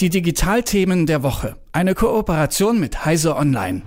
Die Digitalthemen der Woche. Eine Kooperation mit Heise Online.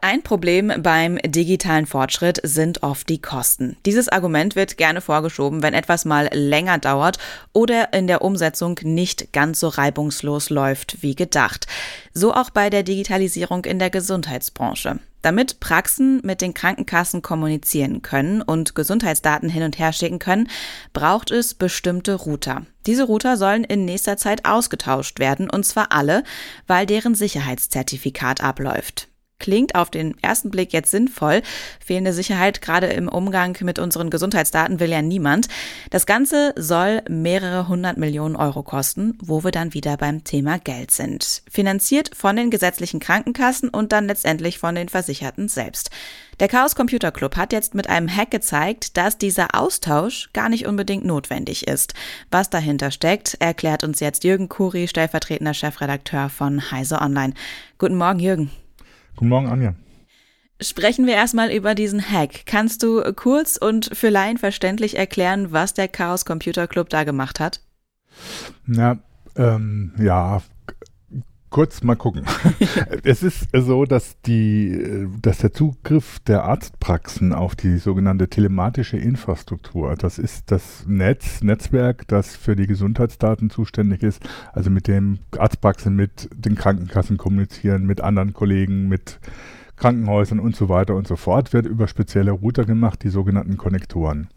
Ein Problem beim digitalen Fortschritt sind oft die Kosten. Dieses Argument wird gerne vorgeschoben, wenn etwas mal länger dauert oder in der Umsetzung nicht ganz so reibungslos läuft wie gedacht. So auch bei der Digitalisierung in der Gesundheitsbranche. Damit Praxen mit den Krankenkassen kommunizieren können und Gesundheitsdaten hin und her schicken können, braucht es bestimmte Router. Diese Router sollen in nächster Zeit ausgetauscht werden, und zwar alle, weil deren Sicherheitszertifikat abläuft. Klingt auf den ersten Blick jetzt sinnvoll. Fehlende Sicherheit gerade im Umgang mit unseren Gesundheitsdaten will ja niemand. Das Ganze soll mehrere hundert Millionen Euro kosten, wo wir dann wieder beim Thema Geld sind. Finanziert von den gesetzlichen Krankenkassen und dann letztendlich von den Versicherten selbst. Der Chaos Computer Club hat jetzt mit einem Hack gezeigt, dass dieser Austausch gar nicht unbedingt notwendig ist. Was dahinter steckt, erklärt uns jetzt Jürgen Kuri, stellvertretender Chefredakteur von Heise Online. Guten Morgen, Jürgen. Guten Morgen, Anja. Sprechen wir erstmal über diesen Hack. Kannst du kurz und für Laien verständlich erklären, was der Chaos Computer Club da gemacht hat? Na, ähm, ja, kurz mal gucken. es ist so, dass die, dass der Zugriff der Arztpraxen auf die sogenannte telematische Infrastruktur, das ist das Netz, Netzwerk, das für die Gesundheitsdaten zuständig ist, also mit dem Arztpraxen mit den Krankenkassen kommunizieren, mit anderen Kollegen, mit Krankenhäusern und so weiter und so fort, wird über spezielle Router gemacht, die sogenannten Konnektoren.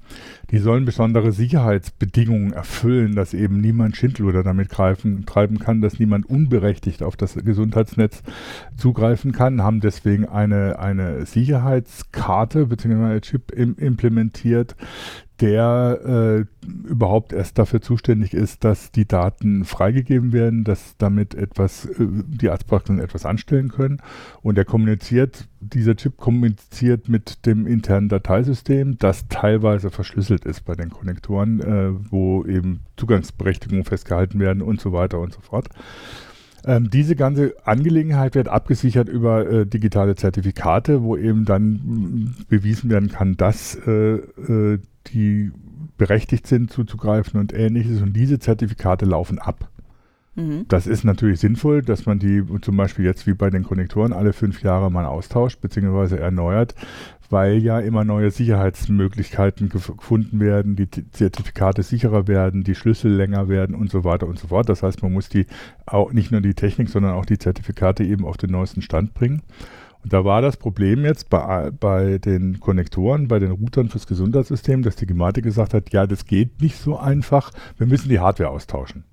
Die sollen besondere Sicherheitsbedingungen erfüllen, dass eben niemand Schindluder damit greifen, treiben kann, dass niemand unberechtigt auf das Gesundheitsnetz zugreifen kann, haben deswegen eine, eine Sicherheitskarte bzw. Chip im, implementiert, der äh, überhaupt erst dafür zuständig ist, dass die Daten freigegeben werden, dass damit etwas, äh, die Arztpraxen etwas anstellen können. Und er kommuniziert, dieser Chip kommuniziert mit dem internen Dateisystem, das teilweise verschlüsselt ist bei den Konnektoren, äh, wo eben Zugangsberechtigungen festgehalten werden und so weiter und so fort. Ähm, diese ganze Angelegenheit wird abgesichert über äh, digitale Zertifikate, wo eben dann bewiesen werden kann, dass äh, äh, die berechtigt sind zuzugreifen und ähnliches. Und diese Zertifikate laufen ab. Mhm. Das ist natürlich sinnvoll, dass man die zum Beispiel jetzt wie bei den Konnektoren alle fünf Jahre mal austauscht bzw. erneuert, weil ja immer neue Sicherheitsmöglichkeiten gefunden werden, die Zertifikate sicherer werden, die Schlüssel länger werden und so weiter und so fort. Das heißt, man muss die auch nicht nur die Technik, sondern auch die Zertifikate eben auf den neuesten Stand bringen. Da war das Problem jetzt bei, bei den Konnektoren, bei den Routern fürs Gesundheitssystem, dass die Gematik gesagt hat, ja, das geht nicht so einfach, wir müssen die Hardware austauschen.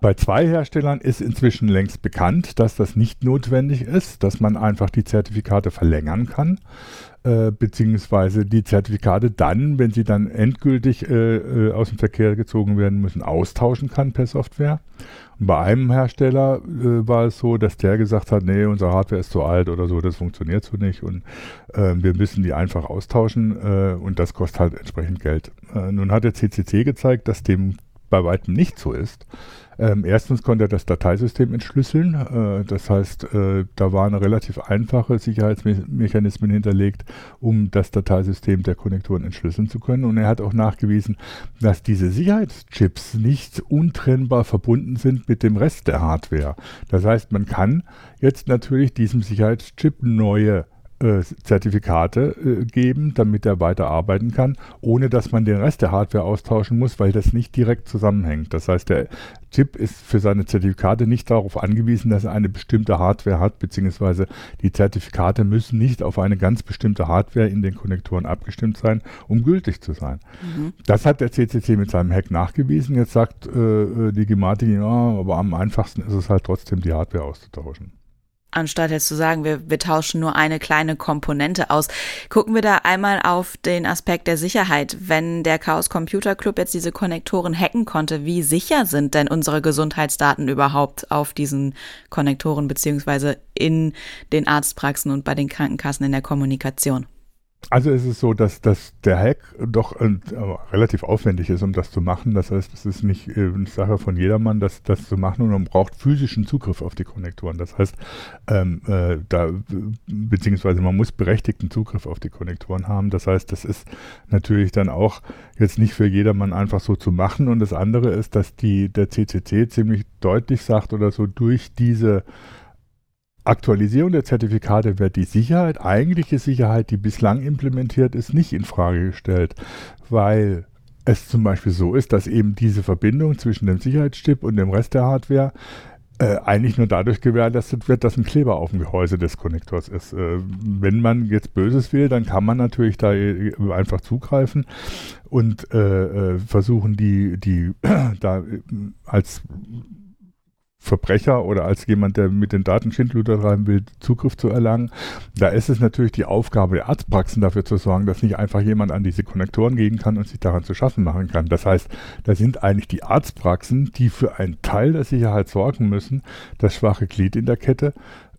Bei zwei Herstellern ist inzwischen längst bekannt, dass das nicht notwendig ist, dass man einfach die Zertifikate verlängern kann, äh, beziehungsweise die Zertifikate dann, wenn sie dann endgültig äh, äh, aus dem Verkehr gezogen werden müssen, austauschen kann per Software. Und bei einem Hersteller äh, war es so, dass der gesagt hat, nee, unsere Hardware ist zu alt oder so, das funktioniert so nicht und äh, wir müssen die einfach austauschen äh, und das kostet halt entsprechend Geld. nun hat der CCC gezeigt, dass dem bei weitem nicht so ist. Ähm, erstens konnte er das Dateisystem entschlüsseln. Äh, das heißt, äh, da waren relativ einfache Sicherheitsmechanismen hinterlegt, um das Dateisystem der Konnektoren entschlüsseln zu können. Und er hat auch nachgewiesen, dass diese Sicherheitschips nicht untrennbar verbunden sind mit dem Rest der Hardware. Das heißt, man kann jetzt natürlich diesem Sicherheitschip neue äh, Zertifikate äh, geben, damit er weiter arbeiten kann, ohne dass man den Rest der Hardware austauschen muss, weil das nicht direkt zusammenhängt. Das heißt, der Chip ist für seine Zertifikate nicht darauf angewiesen, dass er eine bestimmte Hardware hat, beziehungsweise die Zertifikate müssen nicht auf eine ganz bestimmte Hardware in den Konnektoren abgestimmt sein, um gültig zu sein. Mhm. Das hat der CCC mit seinem Hack nachgewiesen. Jetzt sagt äh, äh die Gematik, ja, aber am einfachsten ist es halt trotzdem, die Hardware auszutauschen anstatt jetzt zu sagen, wir, wir tauschen nur eine kleine Komponente aus. Gucken wir da einmal auf den Aspekt der Sicherheit. Wenn der Chaos Computer Club jetzt diese Konnektoren hacken konnte, wie sicher sind denn unsere Gesundheitsdaten überhaupt auf diesen Konnektoren beziehungsweise in den Arztpraxen und bei den Krankenkassen in der Kommunikation? Also es ist so, dass, dass der Hack doch äh, relativ aufwendig ist, um das zu machen. Das heißt, es ist nicht äh, eine Sache von jedermann, das, das zu machen und man braucht physischen Zugriff auf die Konnektoren. Das heißt, ähm, äh, da, beziehungsweise man muss berechtigten Zugriff auf die Konnektoren haben. Das heißt, das ist natürlich dann auch jetzt nicht für jedermann einfach so zu machen. Und das andere ist, dass die, der CCC ziemlich deutlich sagt oder so durch diese Aktualisierung der Zertifikate wird die Sicherheit, eigentliche Sicherheit, die bislang implementiert ist, nicht in Frage gestellt, weil es zum Beispiel so ist, dass eben diese Verbindung zwischen dem Sicherheitschip und dem Rest der Hardware äh, eigentlich nur dadurch gewährleistet wird, dass ein Kleber auf dem Gehäuse des Konnektors ist. Äh, wenn man jetzt Böses will, dann kann man natürlich da äh, einfach zugreifen und äh, äh versuchen, die, die da äh, als Verbrecher oder als jemand, der mit den Daten Schindluder treiben will, Zugriff zu erlangen. Da ist es natürlich die Aufgabe der Arztpraxen dafür zu sorgen, dass nicht einfach jemand an diese Konnektoren gehen kann und sich daran zu schaffen machen kann. Das heißt, da sind eigentlich die Arztpraxen, die für einen Teil der Sicherheit sorgen müssen, das schwache Glied in der Kette,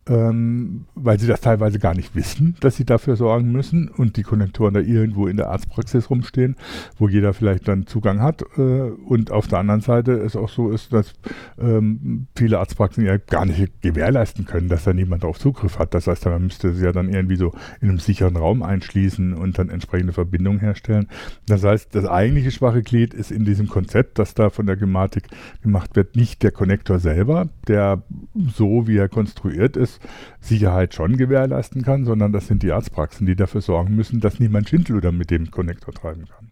ähm, weil sie das teilweise gar nicht wissen, dass sie dafür sorgen müssen und die Konnektoren da irgendwo in der Arztpraxis rumstehen, wo jeder vielleicht dann Zugang hat. Äh, und auf der anderen Seite es auch so ist, dass ähm, viele Arztpraxen ja gar nicht gewährleisten können, dass da niemand darauf Zugriff hat. Das heißt, man müsste sie ja dann irgendwie so in einem sicheren Raum einschließen und dann entsprechende Verbindungen herstellen. Das heißt, das eigentliche schwache Glied ist in diesem Konzept, das da von der Gematik gemacht wird, nicht der Konnektor selber, der so wie er konstruiert ist, Sicherheit schon gewährleisten kann, sondern das sind die Arztpraxen, die dafür sorgen müssen, dass niemand Schindluder mit dem Konnektor treiben kann.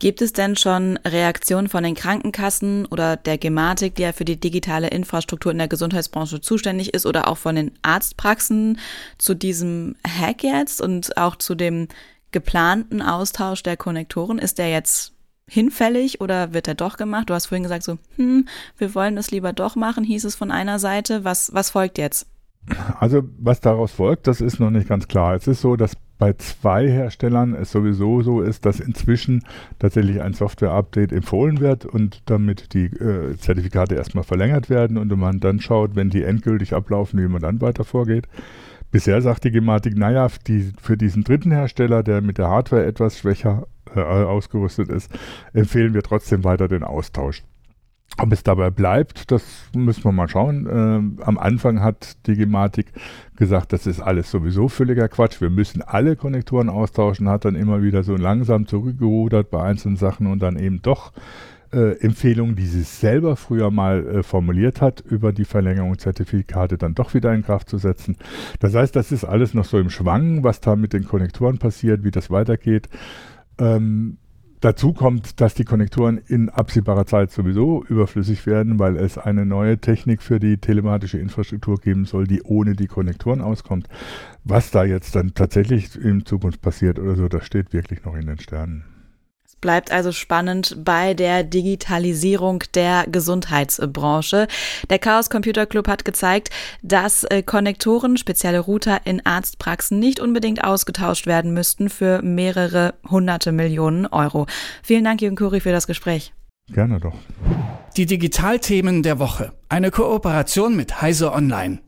Gibt es denn schon Reaktionen von den Krankenkassen oder der Gematik, die ja für die digitale Infrastruktur in der Gesundheitsbranche zuständig ist, oder auch von den Arztpraxen zu diesem Hack jetzt und auch zu dem geplanten Austausch der Konnektoren? Ist der jetzt hinfällig oder wird er doch gemacht? Du hast vorhin gesagt so, hm, wir wollen es lieber doch machen, hieß es von einer Seite. Was, was folgt jetzt? Also was daraus folgt, das ist noch nicht ganz klar. Es ist so, dass bei zwei Herstellern es sowieso so ist, dass inzwischen tatsächlich ein Software-Update empfohlen wird und damit die äh, Zertifikate erstmal verlängert werden und man dann schaut, wenn die endgültig ablaufen, wie man dann weiter vorgeht. Bisher sagt die Gematik, naja, die, für diesen dritten Hersteller, der mit der Hardware etwas schwächer äh, ausgerüstet ist, empfehlen wir trotzdem weiter den Austausch. Ob es dabei bleibt, das müssen wir mal schauen. Ähm, am Anfang hat die Gematik gesagt, das ist alles sowieso völliger Quatsch. Wir müssen alle Konnektoren austauschen, hat dann immer wieder so langsam zurückgerudert bei einzelnen Sachen und dann eben doch äh, Empfehlungen, die sie selber früher mal äh, formuliert hat, über die Verlängerung Zertifikate dann doch wieder in Kraft zu setzen. Das heißt, das ist alles noch so im Schwang, was da mit den Konnektoren passiert, wie das weitergeht. Ähm, Dazu kommt, dass die Konnektoren in absehbarer Zeit sowieso überflüssig werden, weil es eine neue Technik für die telematische Infrastruktur geben soll, die ohne die Konnektoren auskommt. Was da jetzt dann tatsächlich in Zukunft passiert oder so, das steht wirklich noch in den Sternen. Bleibt also spannend bei der Digitalisierung der Gesundheitsbranche. Der Chaos Computer Club hat gezeigt, dass äh, Konnektoren, spezielle Router in Arztpraxen nicht unbedingt ausgetauscht werden müssten für mehrere hunderte Millionen Euro. Vielen Dank, Jürgen Kuri, für das Gespräch. Gerne doch. Die Digitalthemen der Woche. Eine Kooperation mit Heise Online.